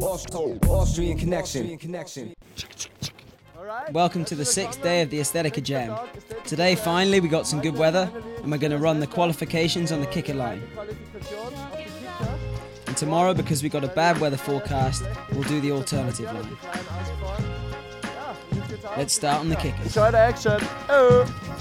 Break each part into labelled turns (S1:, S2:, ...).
S1: Austrian connection.
S2: Welcome to the sixth day of the Ästhetiker Jam. Today, finally, we got some good weather and we're going to run the qualifications on the kicker line. And tomorrow, because we got a bad weather forecast, we'll do the alternative line. Let's start on the kickers.
S3: Enjoy the action. Oh.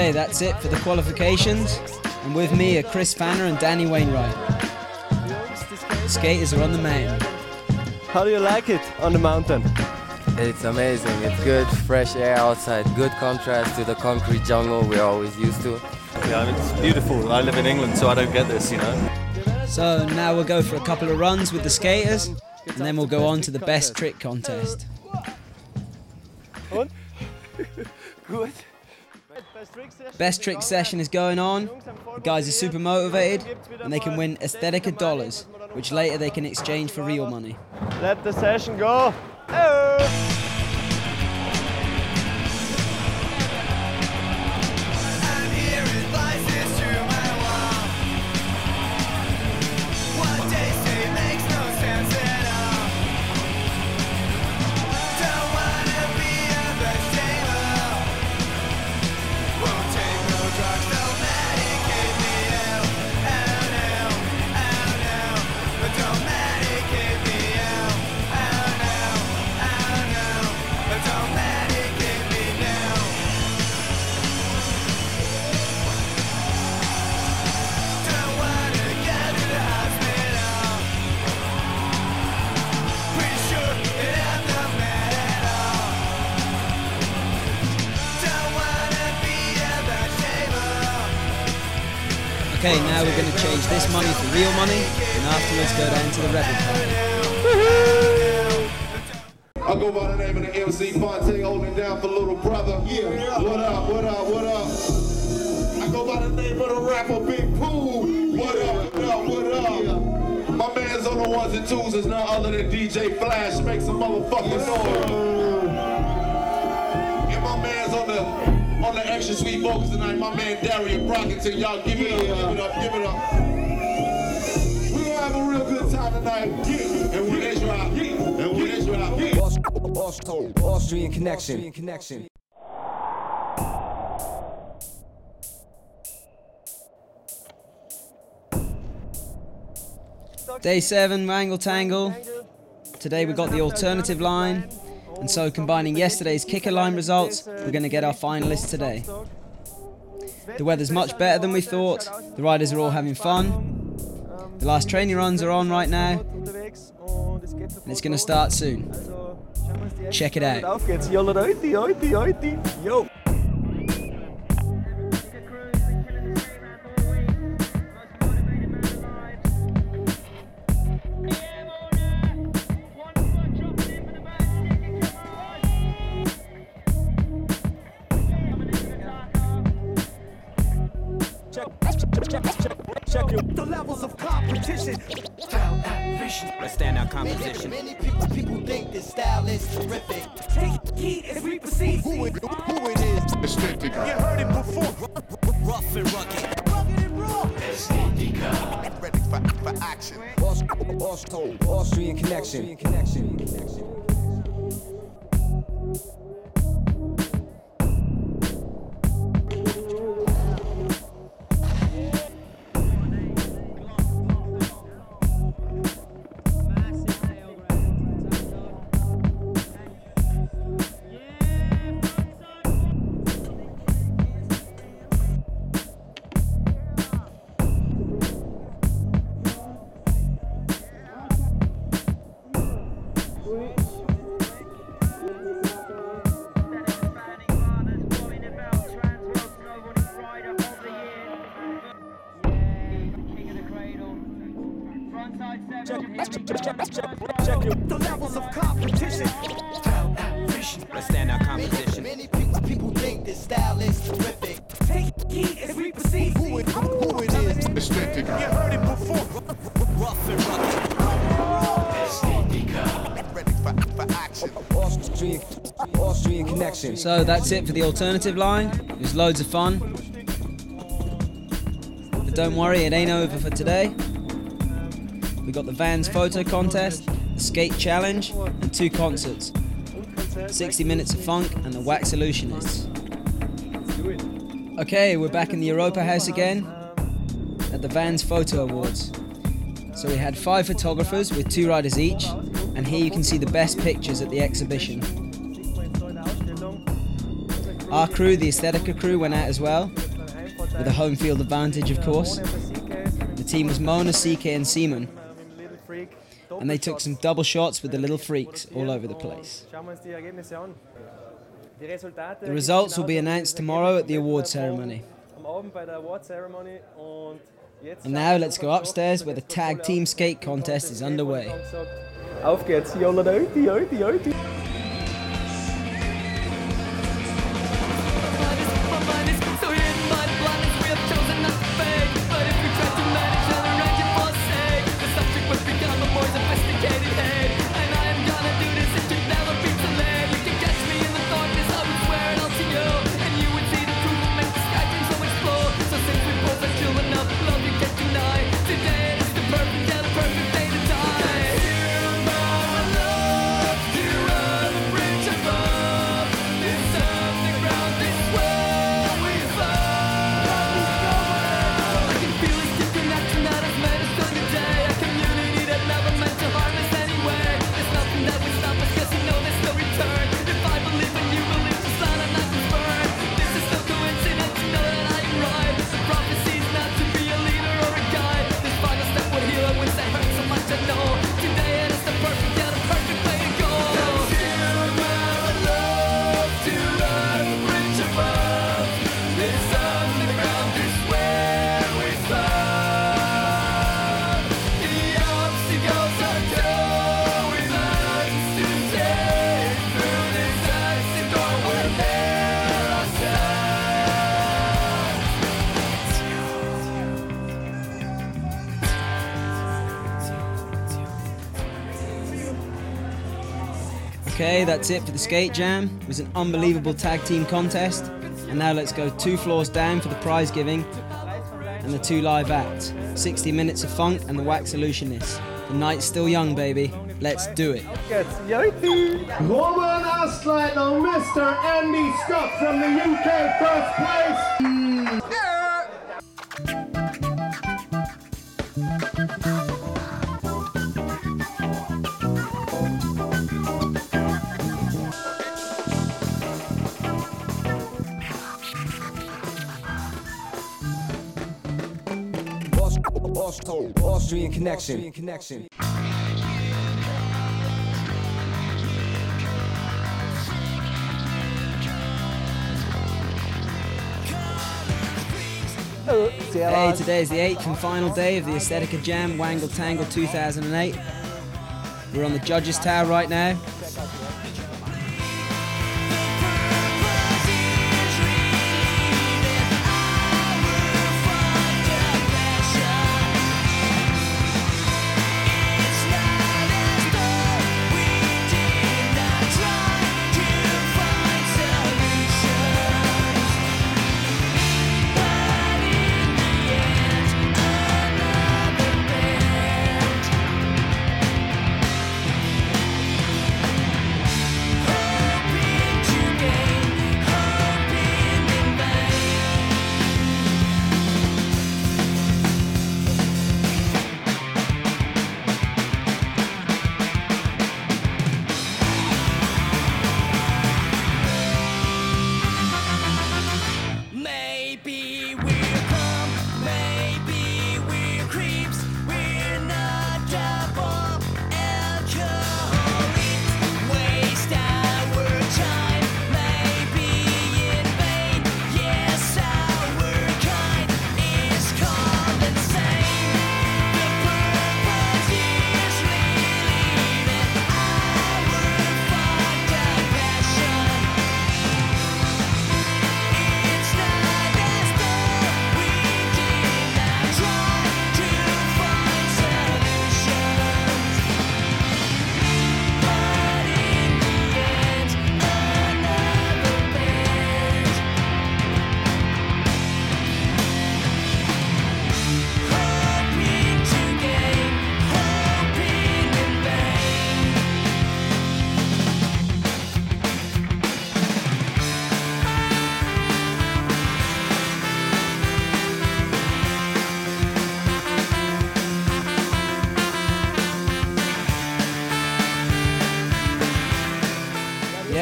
S2: Okay, that's it for the qualifications. And with me are Chris Fanner and Danny Wainwright. Skaters are on the mountain.
S3: How do you like it on the mountain?
S4: It's amazing. It's good, fresh air outside, good contrast to the concrete jungle we're always used to.
S5: Yeah, I mean, it's beautiful. I live in England, so I don't get this, you know.
S2: So now we'll go for a couple of runs with the skaters, and then we'll go on to the best trick contest.
S3: Und?
S2: Best trick session is going on. The guys are super motivated, and they can win Ästhetiker dollars, which later they can exchange for real money.
S3: Let the session go.
S2: This money for real money, and afterwards go down to the Rebel Party.
S6: I go by the name of the MC Phonte, holding down for little brother. Yeah. What up, what up, what up? I go by the name of the rapper Big Pooh. What up, what up, what up? My man's on the ones and twos is none other than DJ Flash. Make some motherfucking noise. And my man's on the on the extra sweet vocals tonight. My man Darien Brockington. Y'all give it up, give it up, give it up.
S1: Austrian connection.
S2: Day 7, Wängl Tängl. Today we got the alternative line, and so combining yesterday's kicker line results, we're going to get our finalists today. The weather's much better than we thought, the riders are all having fun, The last training runs are on right now, and it's going to start soon. Check it out.
S3: Jolla heute, heute, heute. Yo!
S7: the levels of competition.
S8: Standout composition.
S7: Many people, people think this style is terrific. Take heed as we proceed. Who it, who it is?
S6: Aesthetic.
S7: You heard it before. Rough and rugged. Rugged and raw.
S6: Ready for, for action.
S1: Aust- Aust- Austrian connection. Connection.
S2: So that's it for the alternative line. It was loads of fun. But don't worry, it ain't over for today. We got the Vans photo contest, the skate challenge, and two concerts 60 Minutes of Funk and the Wax Illusionists. Okay, we're back in the Europa House again at the Vans Photo Awards. So we had five photographers with two riders each, and here you can see the best pictures at the exhibition. Our crew, the Ästhetiker crew, went out as well, with a home field advantage, of course. The team was Mona, CK, and Seaman, and they took some double shots with the little freaks all over the place. The results will be announced tomorrow at the award ceremony. And now let's go upstairs where the tag team skate contest is underway.
S3: Auf geht's, jolla
S2: that's it for the skate jam. It was an unbelievable tag team contest. And now let's go two floors down for the prize giving and the two live acts 60 Minutes of Funk and the Wax Illusionists. The night's still young, baby. Let's do it.
S6: Woman Aslight, now Mr. Andy Scott from the UK first place.
S1: Aust- Aust-
S9: Austrian connection. Austrian connection.
S1: Hey, today is the eighth and final day of the Ästhetiker Jam Wängl Tängl 2008. We're on the Judges Tower right now.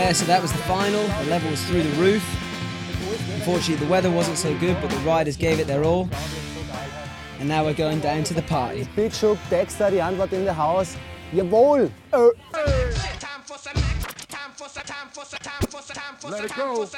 S1: Yeah, so that was the final. The level was through the roof. Unfortunately, the weather wasn't so good, but the riders gave it their all. And now we're going down to the party.
S10: Big Shook, Dexter, die Antwort in the house. Jawohl! Er-
S11: Let it go.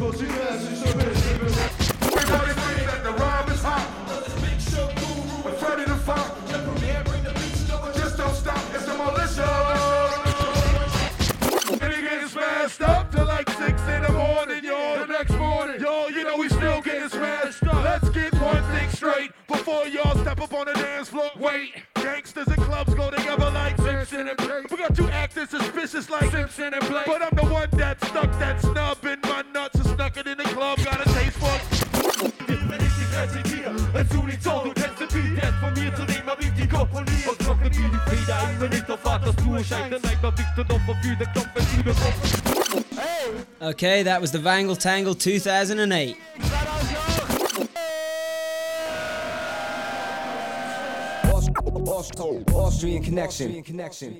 S11: That the fight. Just don't stop, it's demolition. And he smashed up till like 6 in the morning, yo. The next morning, yo, you know we still smashed up. Let's get one thing straight before y'all step up on the dance floor. Wait, gangsters and clubs go together like Simpson and Blake. We got two acting suspicious like Simpson and Blake. But I'm the one that stuck
S1: Okay, that was the Wängl Tängl 2008.
S9: Austrian connection.